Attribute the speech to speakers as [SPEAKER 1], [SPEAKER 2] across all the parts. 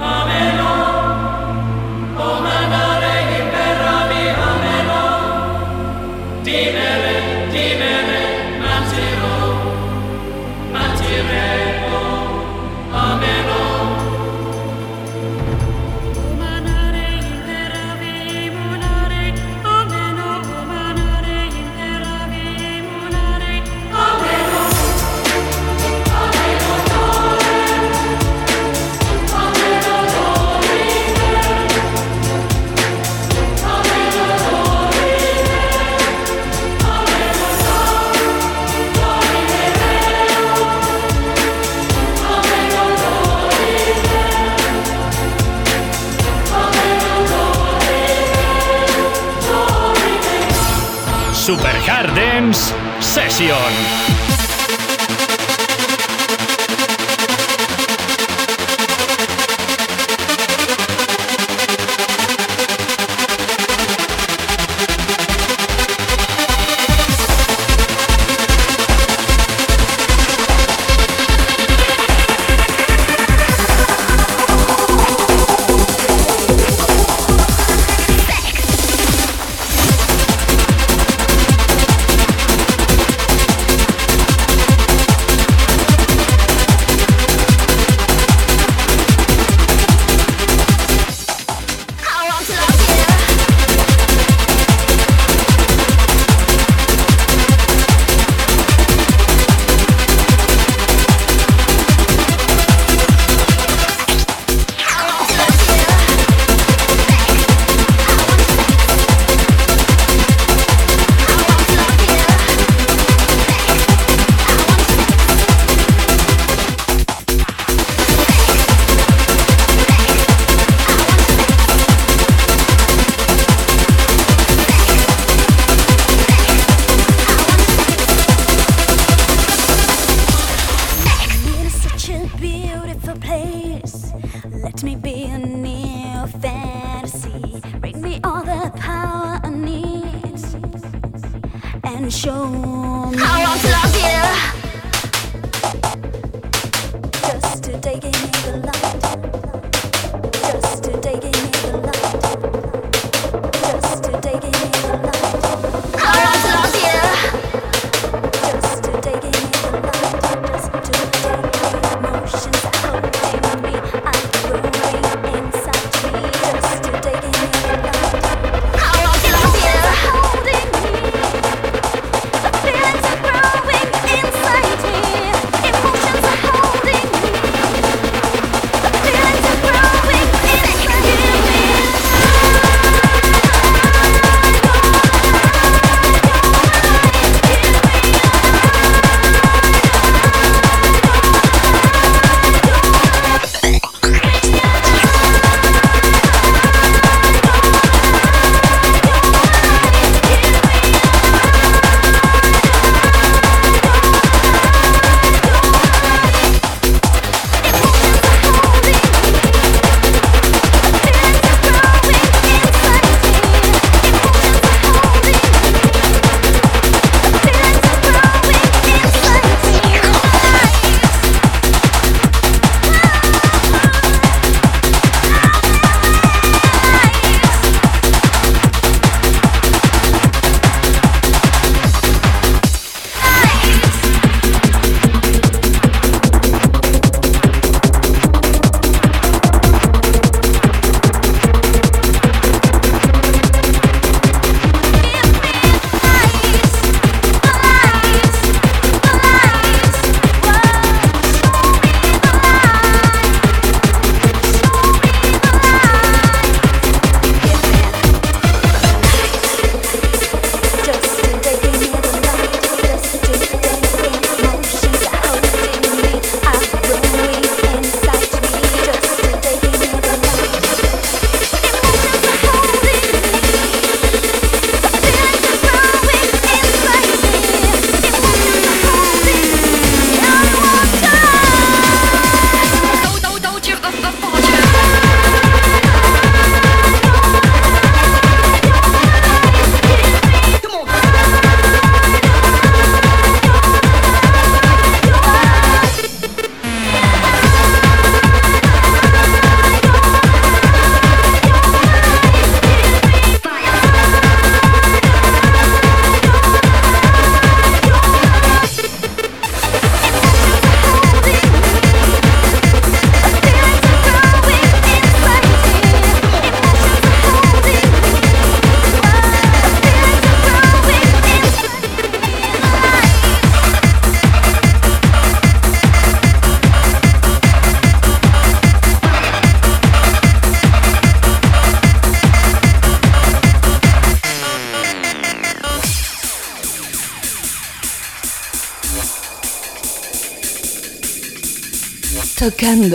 [SPEAKER 1] Amén. Session.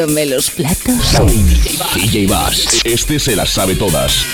[SPEAKER 2] Sírveme los platos.
[SPEAKER 1] Sí, DJ Bass, este se las sabe todas.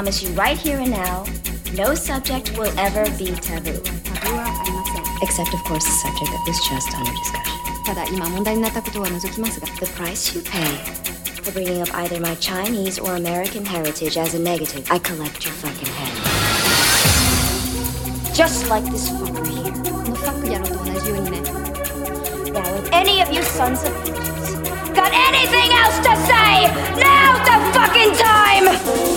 [SPEAKER 3] promise you right here and now, no subject will ever be taboo. Except, of course, the subject that was just under discussion. The price you pay for bringing up either my Chinese or American heritage as a negative, I collect your fucking head. Just like this fucker here. Now, if any of you sons of bitches got anything else to say, now's the fucking time!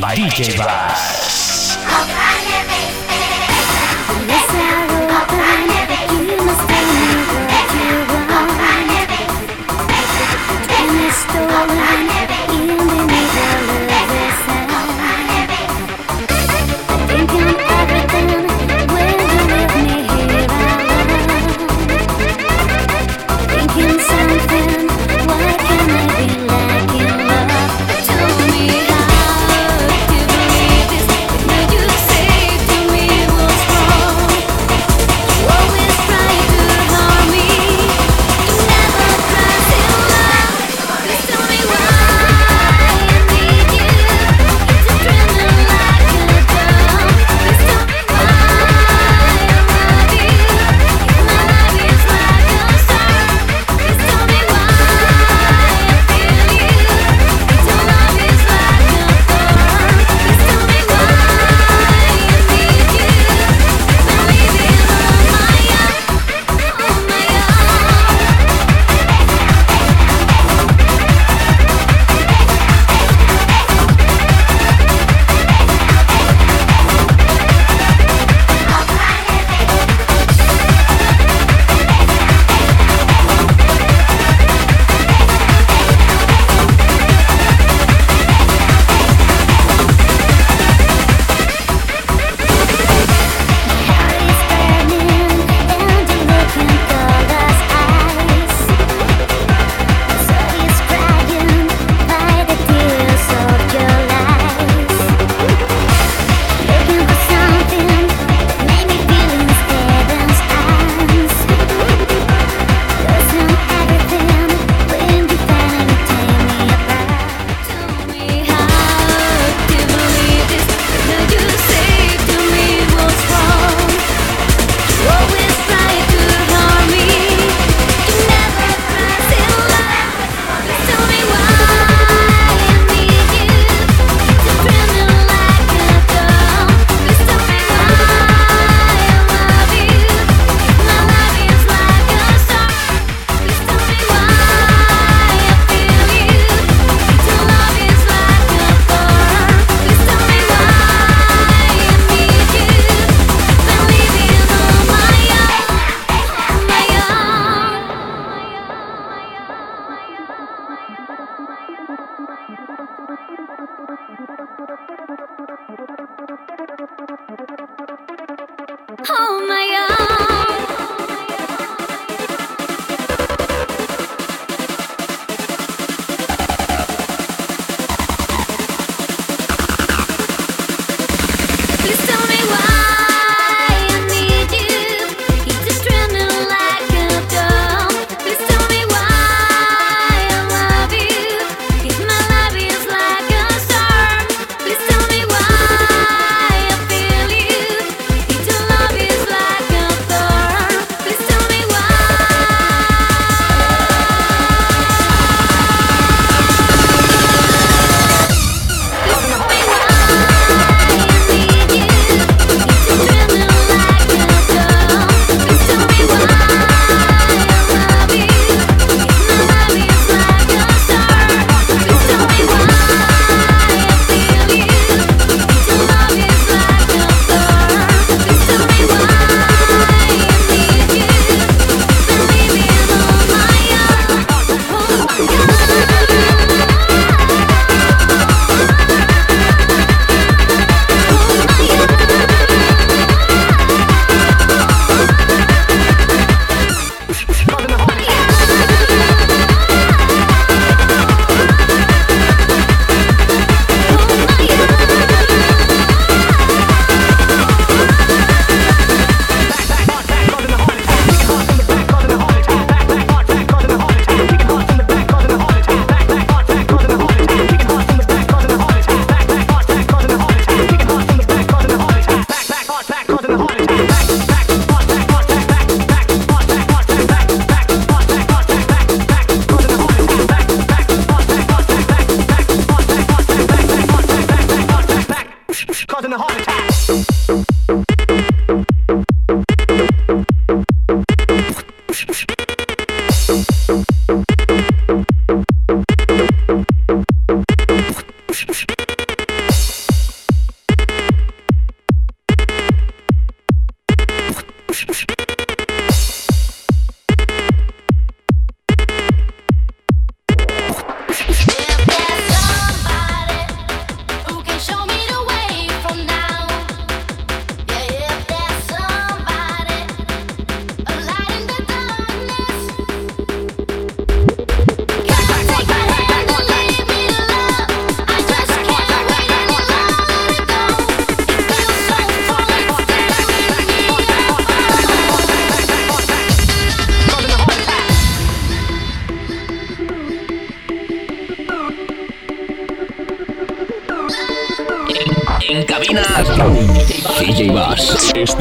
[SPEAKER 1] by DJ
[SPEAKER 4] Vibe.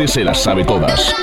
[SPEAKER 4] Se las sabe todas.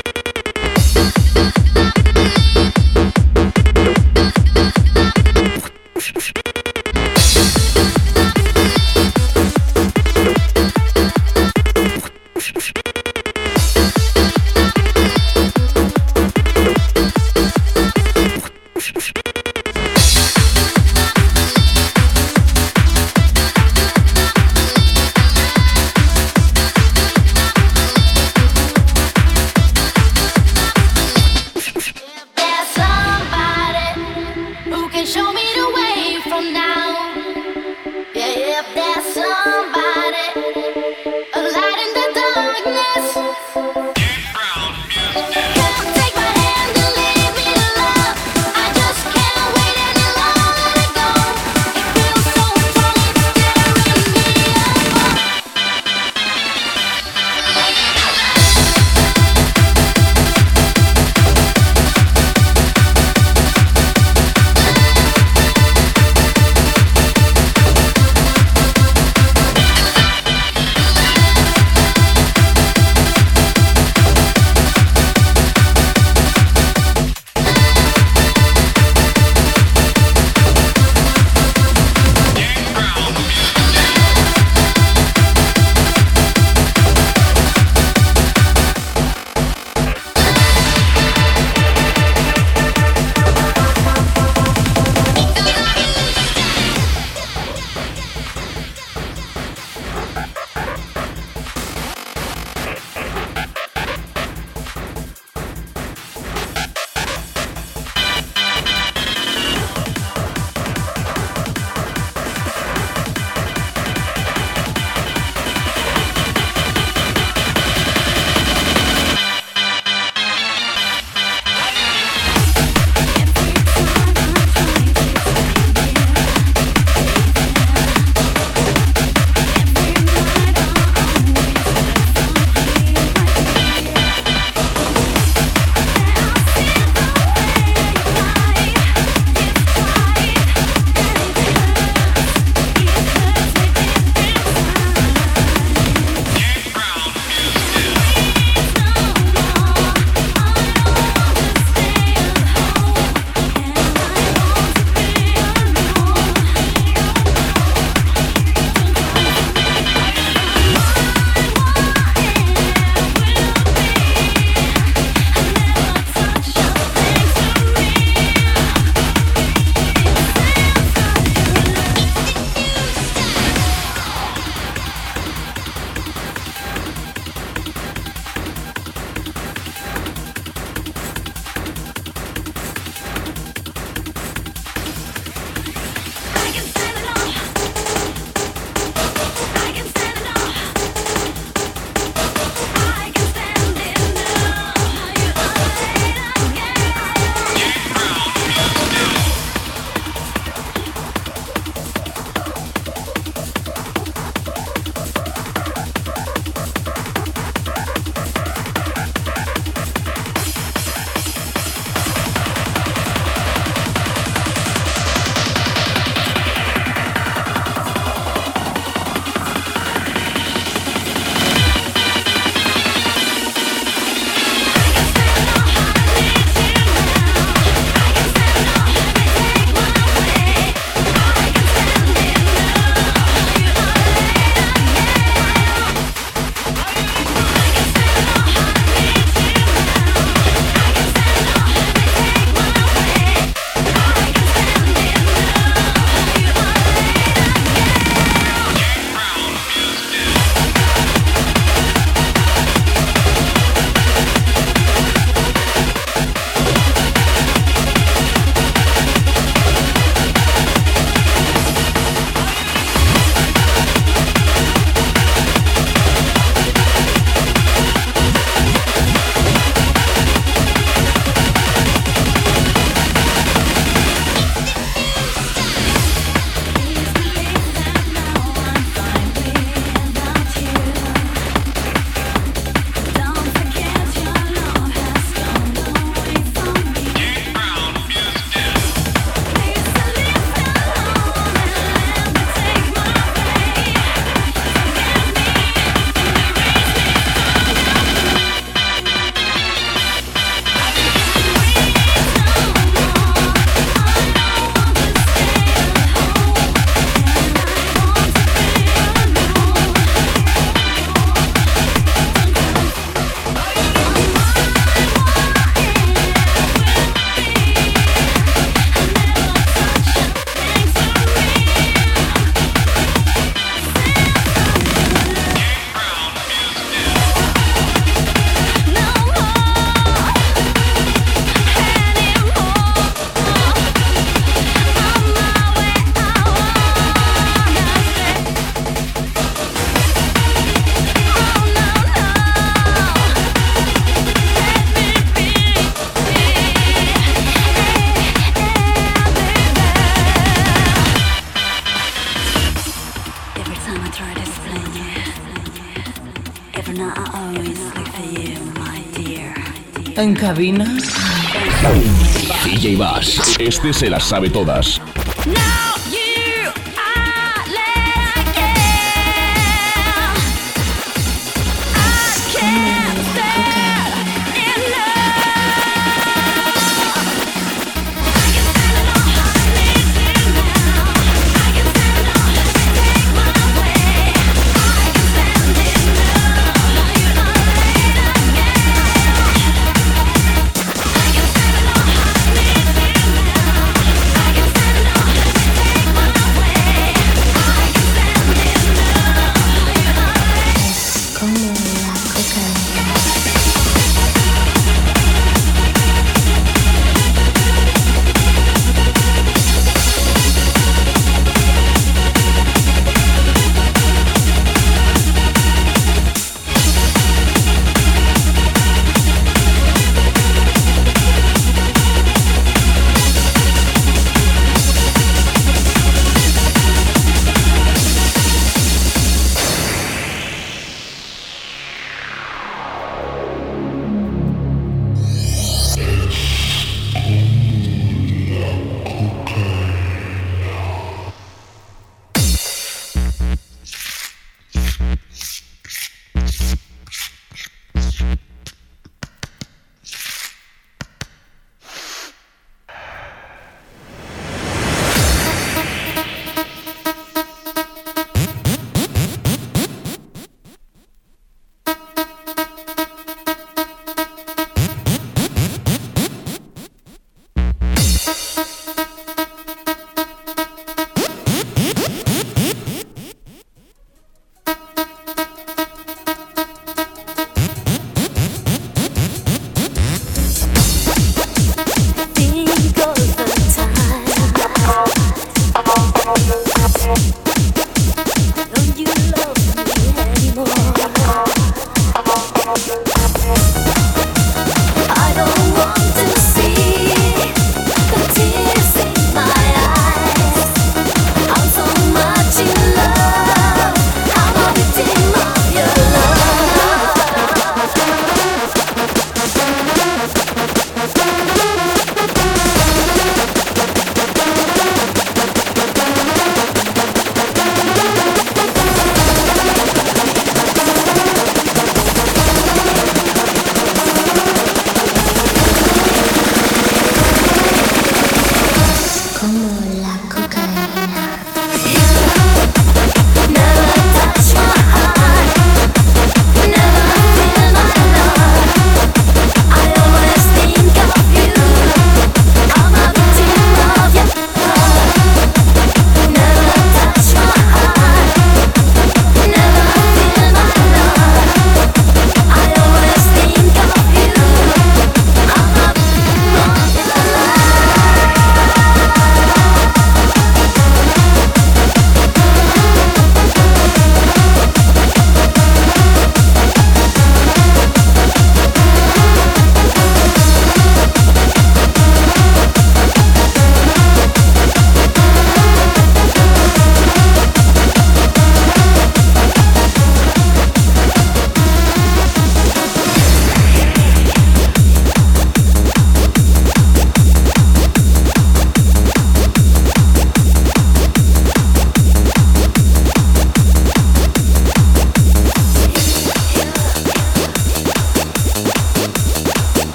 [SPEAKER 2] En cabina,
[SPEAKER 5] DJ Bass. Este se las sabe todas.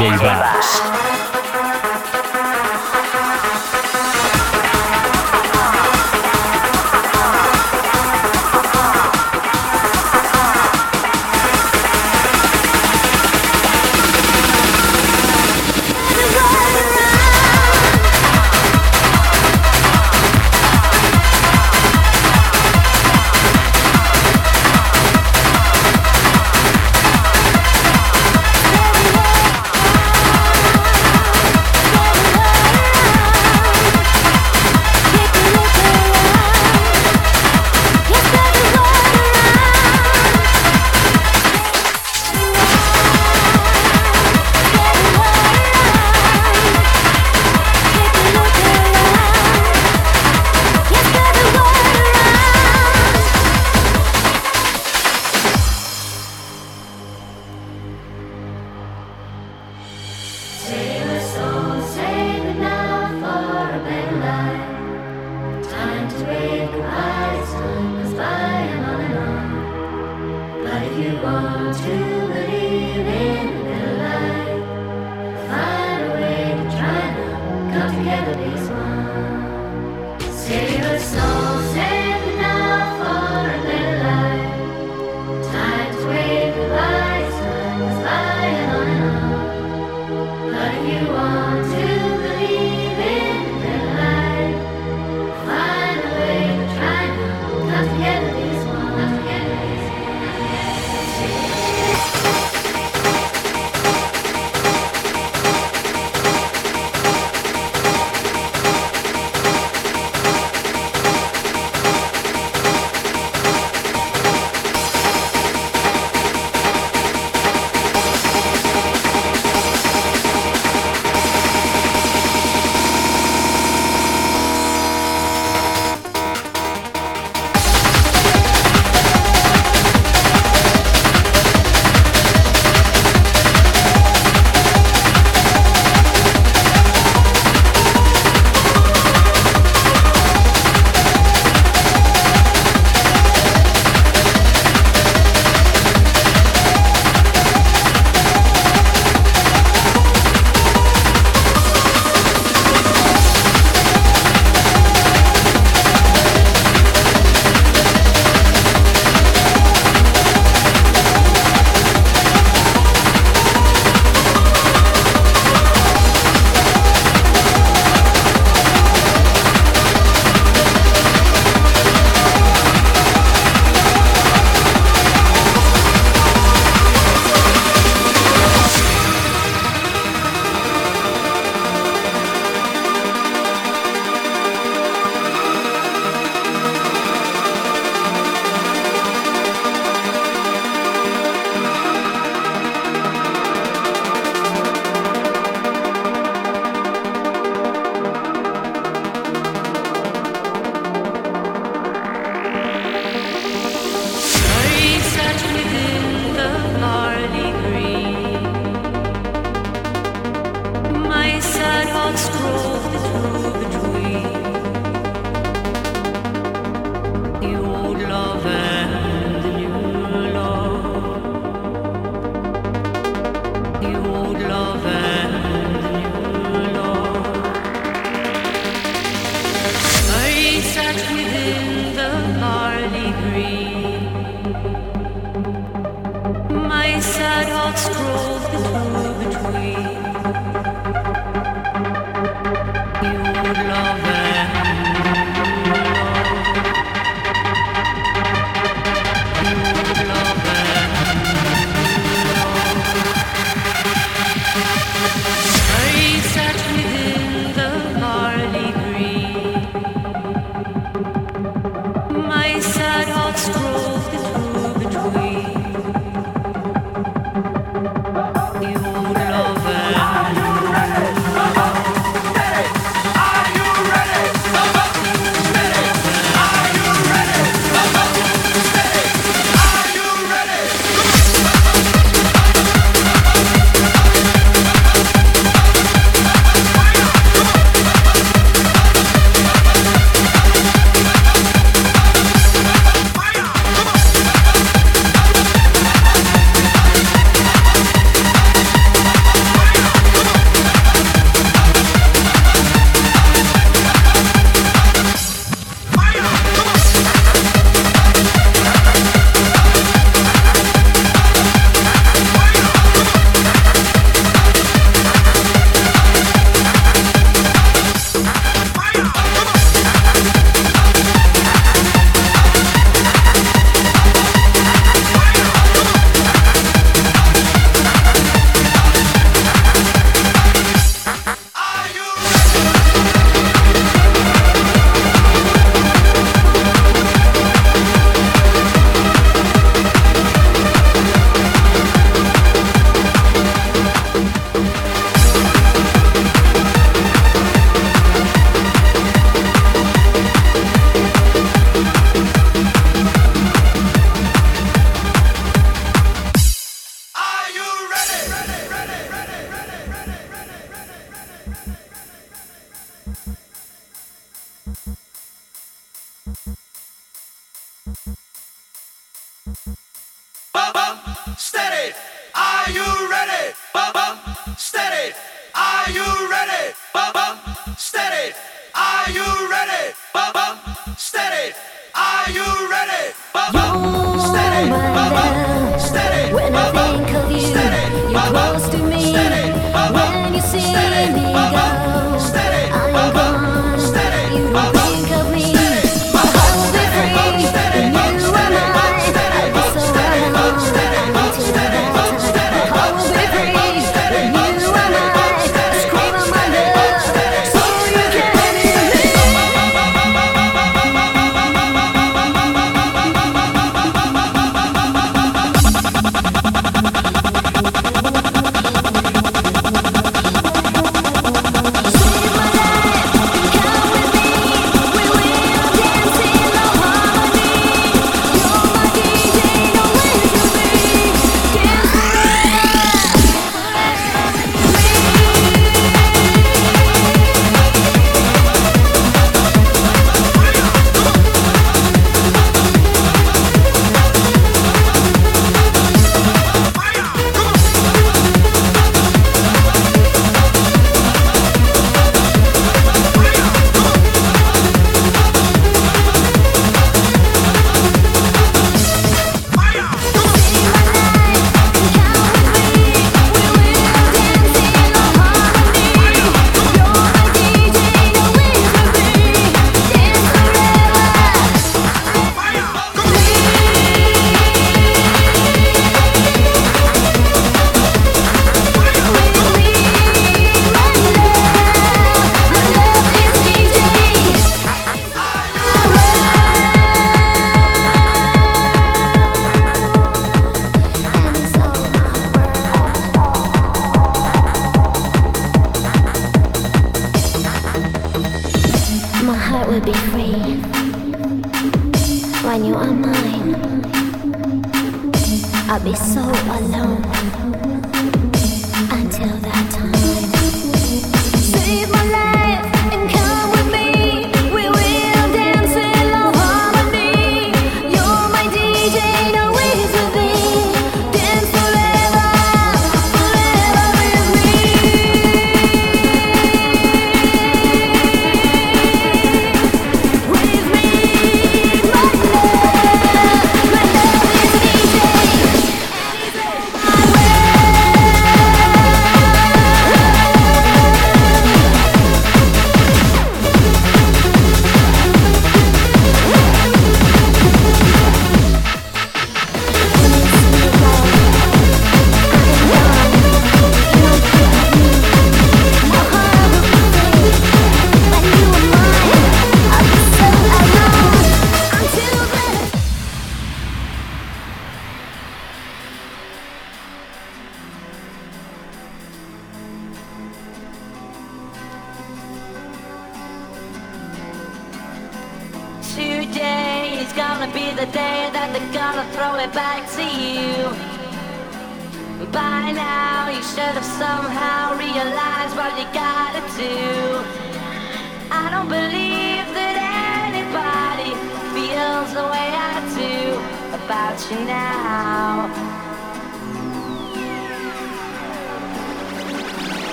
[SPEAKER 1] DJ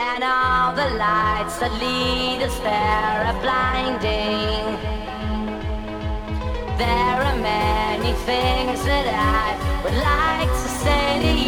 [SPEAKER 6] And
[SPEAKER 7] all the lights that lead us there are blinding. There are many things that I would like to say to you.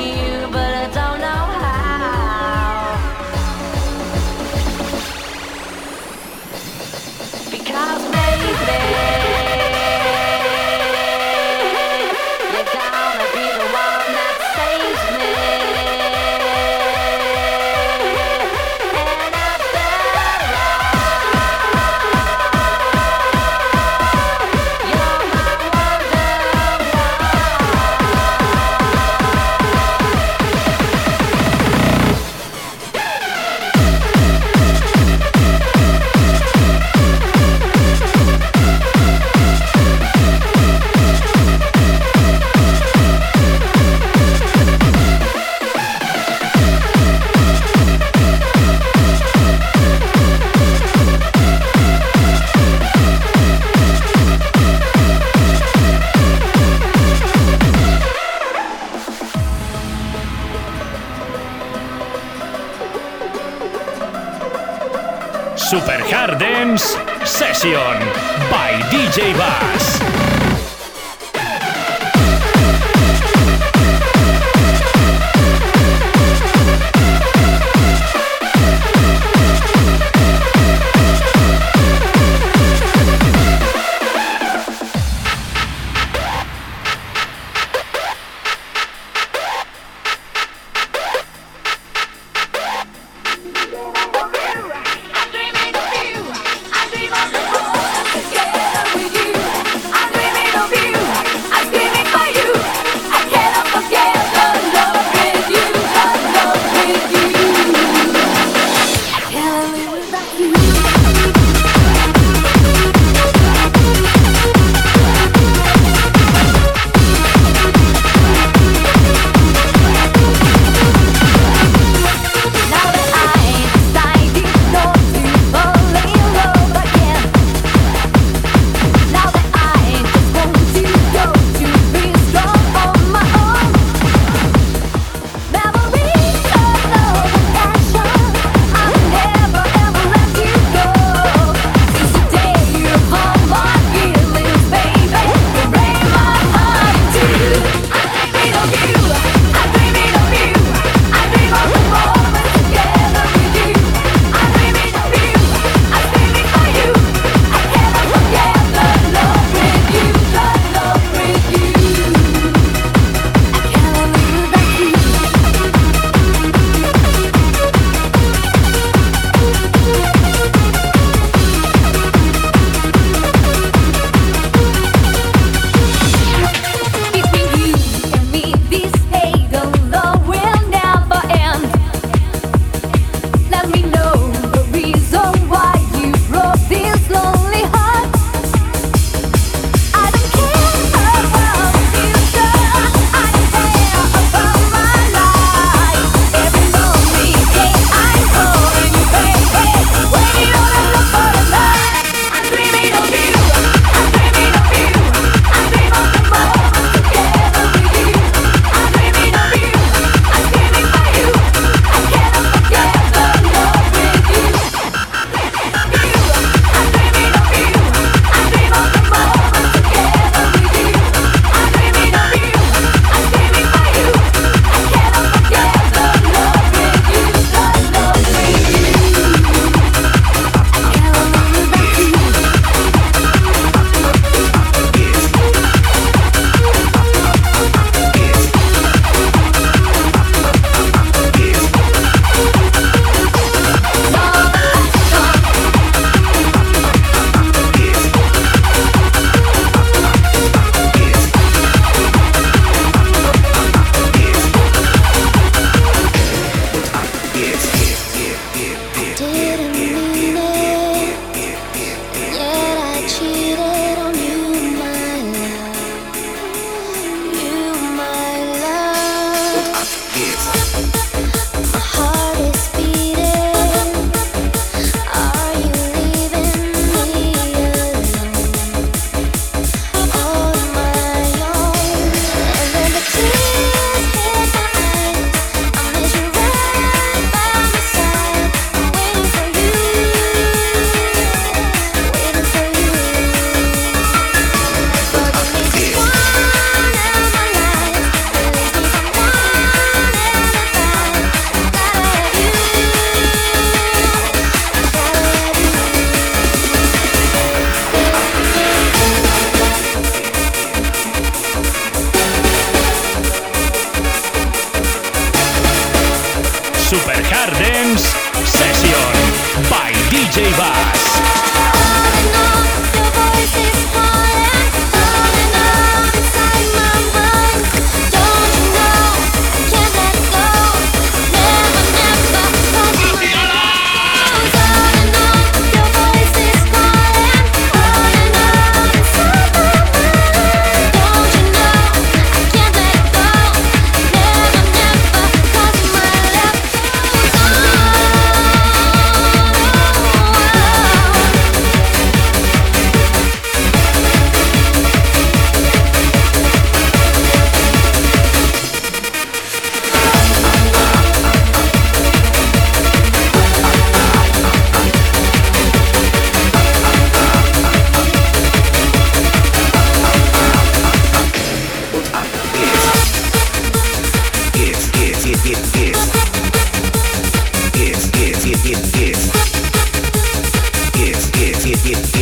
[SPEAKER 8] in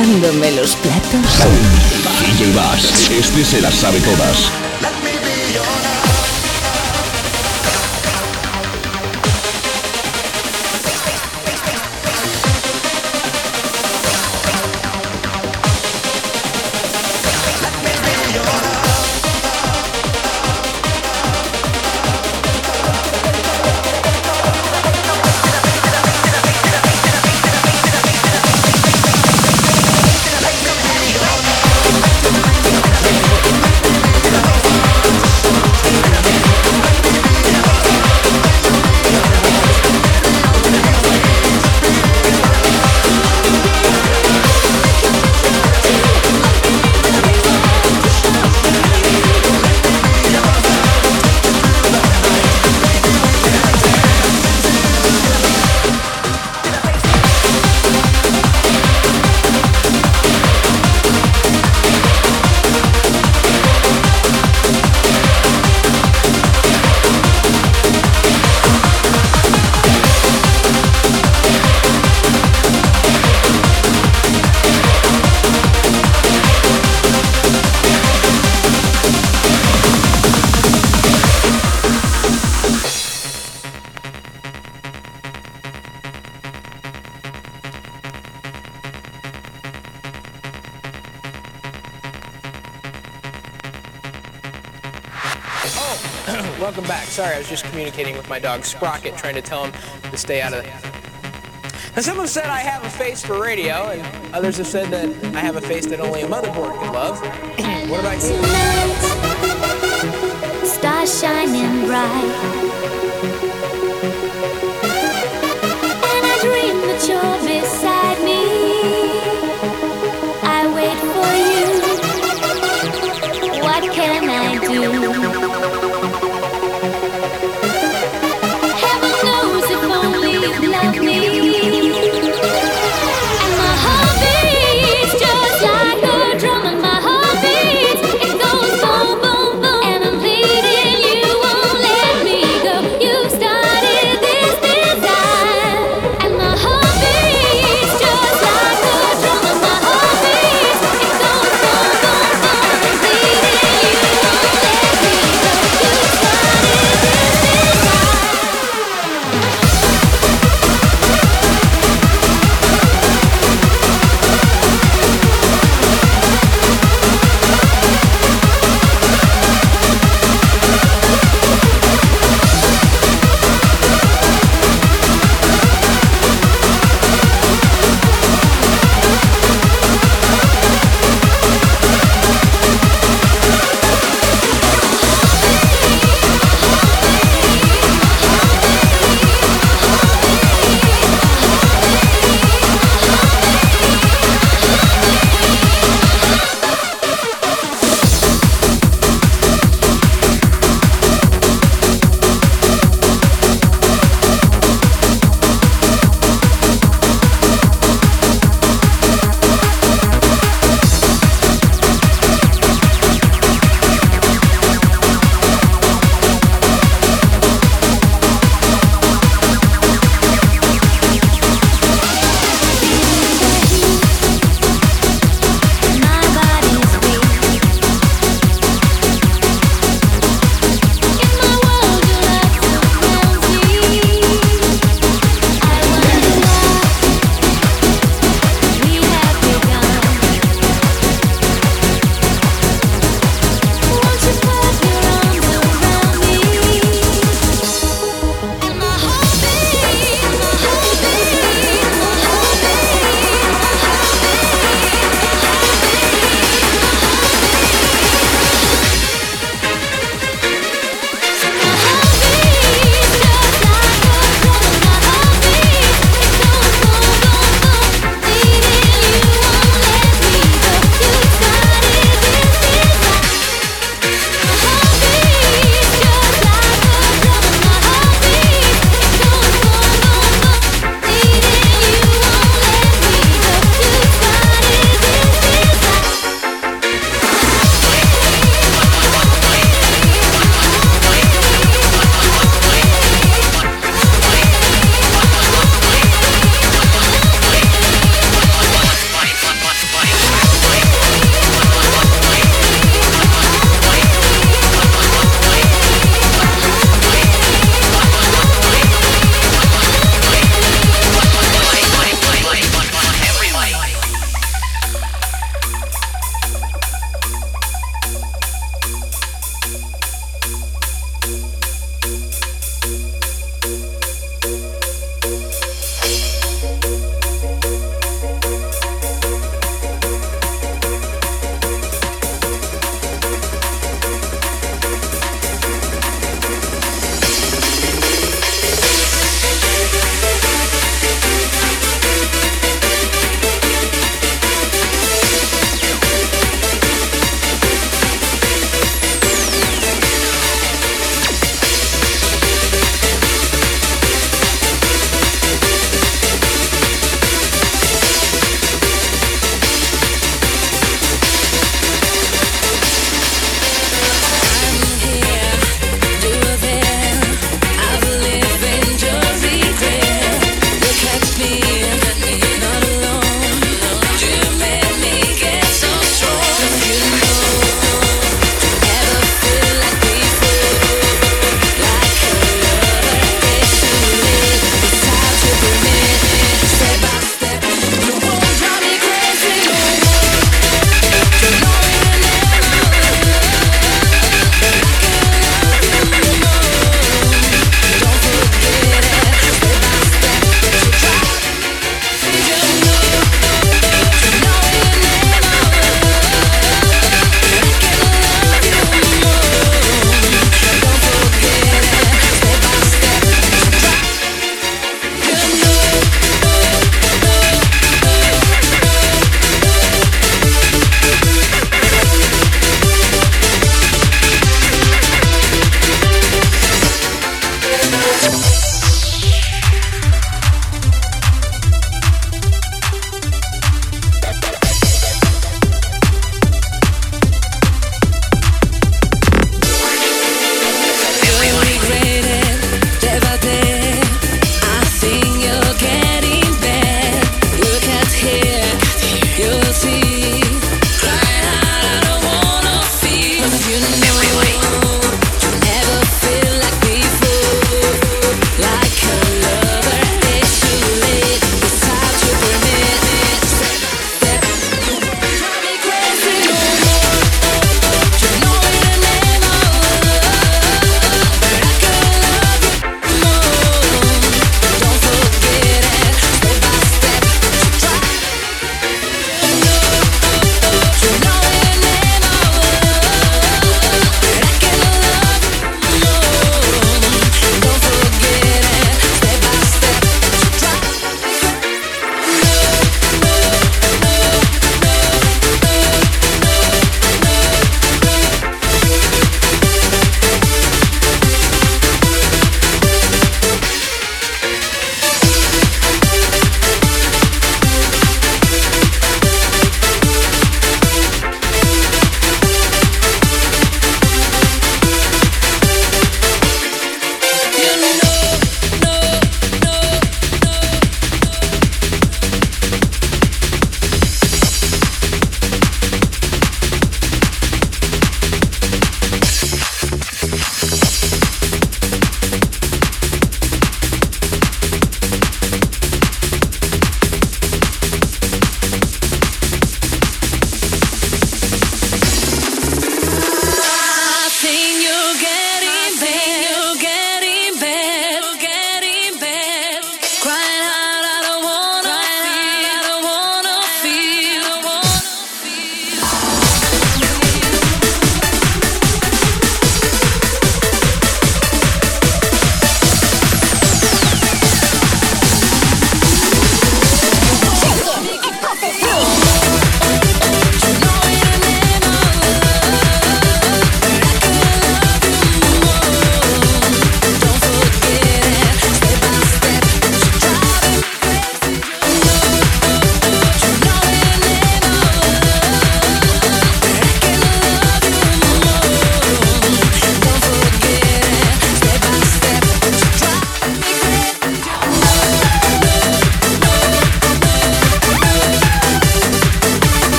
[SPEAKER 2] Tocándome los platos.
[SPEAKER 9] DJ Bass. Este se las sabe todas.
[SPEAKER 10] My dog Sprocket, trying to tell him to stay out of the. Now, some have said I have a face for radio, and others have said that I have a face that only a motherboard can love. what about you?
[SPEAKER 1] Stars shining bright.